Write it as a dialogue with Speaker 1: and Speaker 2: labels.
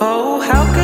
Speaker 1: Oh, how could